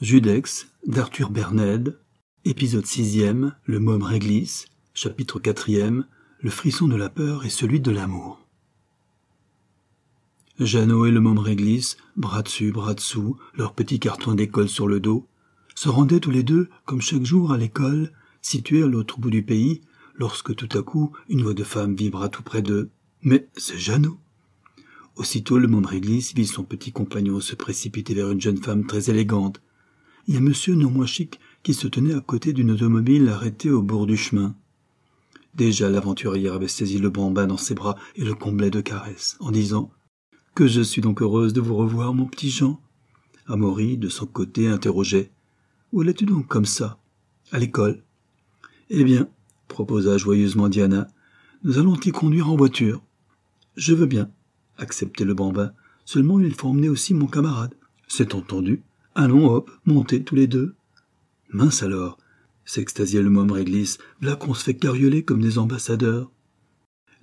Judex d'Arthur Berned, épisode sixième, le môme réglisse, chapitre quatrième, le frisson de la peur et celui de l'amour. Jeannot et le môme réglisse, bras dessus, bras dessous, leur petit carton d'école sur le dos, se rendaient tous les deux, comme chaque jour, à l'école, située à l'autre bout du pays, lorsque tout à coup une voix de femme vibra tout près d'eux. Mais c'est Jeannot. Aussitôt le môme réglisse vit son petit compagnon se précipiter vers une jeune femme très élégante, y a monsieur non moins chic qui se tenait à côté d'une automobile arrêtée au bord du chemin. Déjà l'aventurière avait saisi le bambin dans ses bras et le comblait de caresses, en disant Que je suis donc heureuse de vous revoir, mon petit Jean. Amaury, de son côté, interrogeait Où allais-tu donc comme ça? À l'école. Eh bien, proposa joyeusement Diana, nous allons t'y conduire en voiture. Je veux bien, acceptait le bambin. Seulement il faut emmener aussi mon camarade. C'est entendu, Allons, hop, montez tous les deux. Mince alors, s'extasiait le môme réglisse, là qu'on se fait carioler comme des ambassadeurs.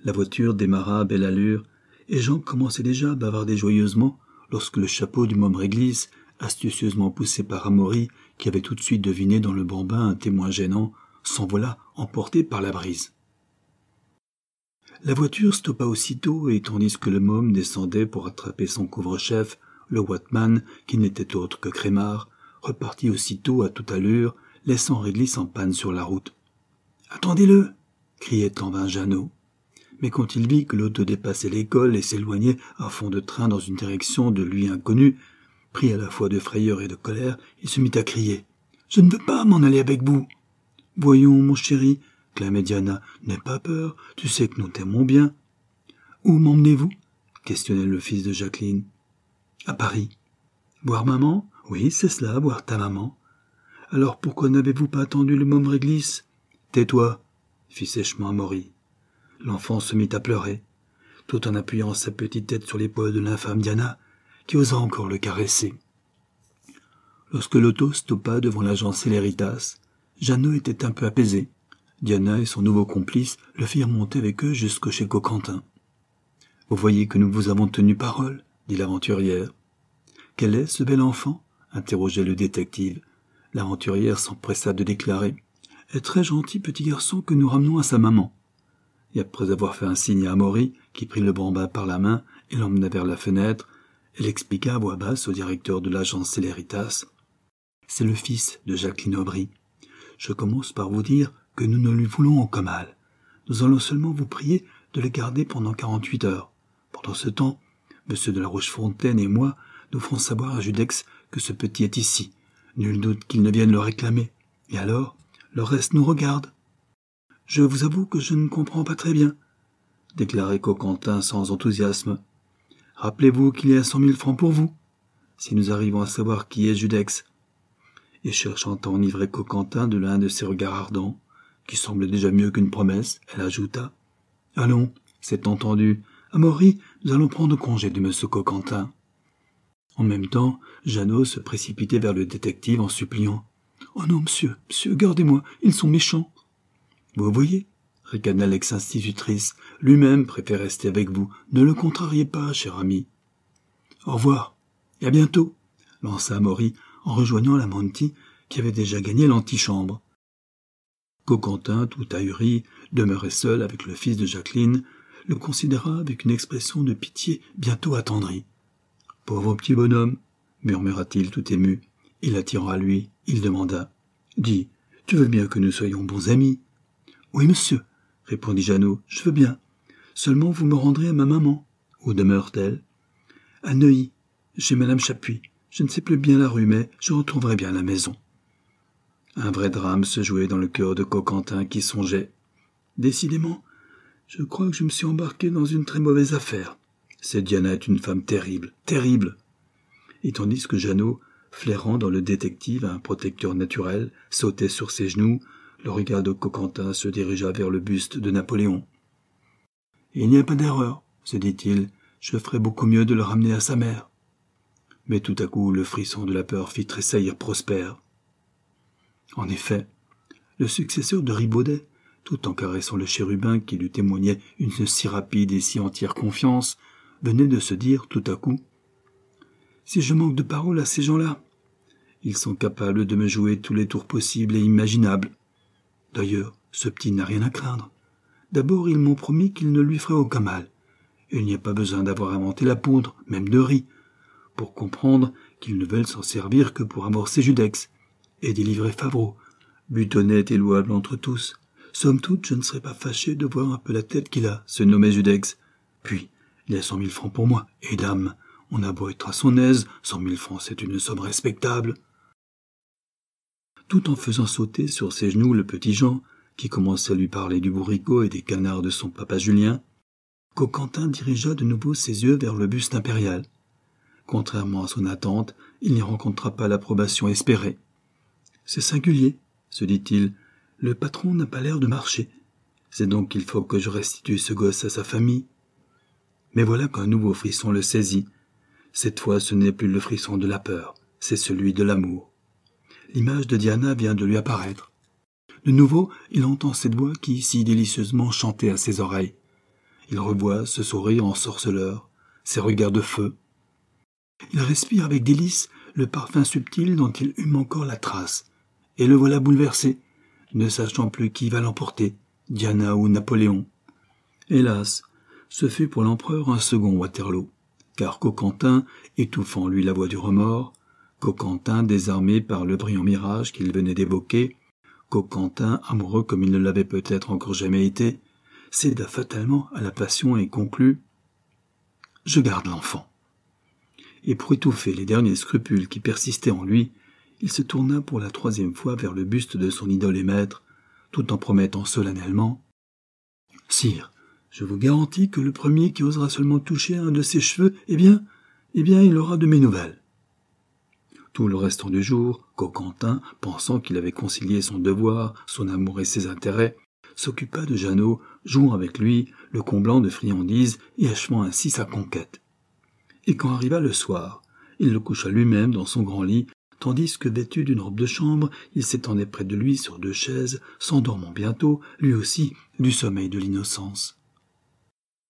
La voiture démarra à belle allure, et Jean commençait déjà à bavarder joyeusement lorsque le chapeau du môme réglisse, astucieusement poussé par Amaury, qui avait tout de suite deviné dans le bambin un témoin gênant, s'envola emporté par la brise. La voiture stoppa aussitôt, et tandis que le môme descendait pour attraper son couvre-chef, le Watman, qui n'était autre que Crémard, repartit aussitôt à toute allure, laissant Réglisse en panne sur la route. Attendez-le criait en vain Jeannot. Mais quand il vit que l'auto dépassait l'école et s'éloignait à fond de train dans une direction de lui inconnue, pris à la fois de frayeur et de colère, il se mit à crier. Je ne veux pas m'en aller avec vous. Voyons, mon chéri, clamait Diana, n'aie pas peur, tu sais que nous t'aimons bien. Où m'emmenez-vous? questionnait le fils de Jacqueline. À Paris. Voir maman? Oui, c'est cela, voir ta maman. Alors pourquoi n'avez-vous pas attendu le môme réglisse? Tais-toi, fit sèchement Amaury. L'enfant se mit à pleurer, tout en appuyant sa petite tête sur l'épaule de l'infâme Diana, qui osa encore le caresser. Lorsque l'auto stoppa devant l'agent Céléritas, Jeannot était un peu apaisé. Diana et son nouveau complice le firent monter avec eux jusqu'au chez Coquentin. Vous voyez que nous vous avons tenu parole, dit l'aventurière. Quel est ce bel enfant? interrogeait le détective. L'aventurière s'empressa de déclarer. Est très gentil petit garçon que nous ramenons à sa maman. Et après avoir fait un signe à Amaury, qui prit le bambin par la main et l'emmena vers la fenêtre, elle expliqua à voix basse au directeur de l'agence Céléritas. C'est le fils de Jacqueline Aubry. Je commence par vous dire que nous ne lui voulons aucun mal. Nous allons seulement vous prier de le garder pendant quarante-huit heures. Pendant ce temps, Monsieur de la Rochefontaine et moi nous ferons savoir à Judex que ce petit est ici. Nul doute qu'il ne vienne le réclamer. Et alors, le reste nous regarde. Je vous avoue que je ne comprends pas très bien, déclarait Coquentin sans enthousiasme. Rappelez-vous qu'il y a cent mille francs pour vous, si nous arrivons à savoir qui est Judex. Et cherchant à enivrer Coquentin de l'un de ses regards ardents, qui semblait déjà mieux qu'une promesse, elle ajouta. Allons, c'est entendu, Amaury, nous allons prendre congé de monsieur Coquentin. En même temps, Jeannot se précipitait vers le détective en suppliant. Oh non, monsieur, monsieur, gardez-moi, ils sont méchants. Vous voyez, ricana l'ex-institutrice, lui-même préfère rester avec vous. Ne le contrariez pas, cher ami. Au revoir, et à bientôt, lança Amaury en rejoignant la Monty, qui avait déjà gagné l'antichambre. Coquentin, tout ahuri, demeurait seul avec le fils de Jacqueline, le considéra avec une expression de pitié bientôt attendrie. Pauvre petit bonhomme, murmura-t-il tout ému. Il l'attirant à lui, il demanda. Dis, tu veux bien que nous soyons bons amis Oui, monsieur, répondit Jeannot, je veux bien. Seulement vous me rendrez à ma maman. Où demeure-t-elle? À Neuilly, chez madame Chapuis. Je ne sais plus bien la rue, mais je retrouverai bien la maison. Un vrai drame se jouait dans le cœur de Coquentin qui songeait. Décidément, je crois que je me suis embarqué dans une très mauvaise affaire. Cette Diana est une femme terrible, terrible. Et tandis que Jeannot, flairant dans le détective un protecteur naturel, sautait sur ses genoux, le regard de Coquentin se dirigea vers le buste de Napoléon. Il n'y a pas d'erreur, se dit-il, je ferais beaucoup mieux de le ramener à sa mère. Mais tout à coup le frisson de la peur fit tressaillir Prosper. En effet, le successeur de Ribaudet tout en caressant le chérubin qui lui témoignait une si rapide et si entière confiance, venait de se dire tout à coup Si je manque de parole à ces gens-là, Ils sont capables de me jouer tous les tours possibles et imaginables. D'ailleurs, ce petit n'a rien à craindre. D'abord, ils m'ont promis qu'ils ne lui feraient aucun mal. Il n'y a pas besoin d'avoir inventé la poudre, même de riz, pour comprendre qu'ils ne veulent s'en servir que pour amorcer Judex et délivrer Favreau, but honnête et louable entre tous. Somme toute, je ne serais pas fâché de voir un peu la tête qu'il a, se nommer Judex. Puis, il y a cent mille francs pour moi, et dame, on a beau être à son aise, cent mille francs c'est une somme respectable. Tout en faisant sauter sur ses genoux le petit Jean, qui commençait à lui parler du bourricot et des canards de son papa Julien, Coquentin dirigea de nouveau ses yeux vers le buste impérial. Contrairement à son attente, il n'y rencontra pas l'approbation espérée. C'est singulier, se dit-il. Le patron n'a pas l'air de marcher. C'est donc qu'il faut que je restitue ce gosse à sa famille. Mais voilà qu'un nouveau frisson le saisit. Cette fois, ce n'est plus le frisson de la peur, c'est celui de l'amour. L'image de Diana vient de lui apparaître. De nouveau, il entend cette voix qui si délicieusement chantait à ses oreilles. Il revoit ce sourire ensorceleur, ses regards de feu. Il respire avec délice le parfum subtil dont il hume encore la trace, et le voilà bouleversé, ne sachant plus qui va l'emporter, Diana ou Napoléon. Hélas, ce fut pour l'empereur un second Waterloo, car Coquentin, étouffant lui la voix du remords, Coquentin désarmé par le brillant mirage qu'il venait d'évoquer, Coquentin amoureux comme il ne l'avait peut-être encore jamais été, céda fatalement à la passion et conclut Je garde l'enfant. Et pour étouffer les derniers scrupules qui persistaient en lui, il se tourna pour la troisième fois vers le buste de son idole et maître, tout en promettant solennellement Sire, je vous garantis que le premier qui osera seulement toucher un de ses cheveux, eh bien, eh bien, il aura de mes nouvelles. Tout le restant du jour, Coquentin, pensant qu'il avait concilié son devoir, son amour et ses intérêts, s'occupa de Jeannot, jouant avec lui, le comblant de friandises et achevant ainsi sa conquête. Et quand arriva le soir, il le coucha lui-même dans son grand lit, tandis que vêtu d'une robe de chambre, il s'étendait près de lui sur deux chaises, s'endormant bientôt, lui aussi, du sommeil de l'innocence.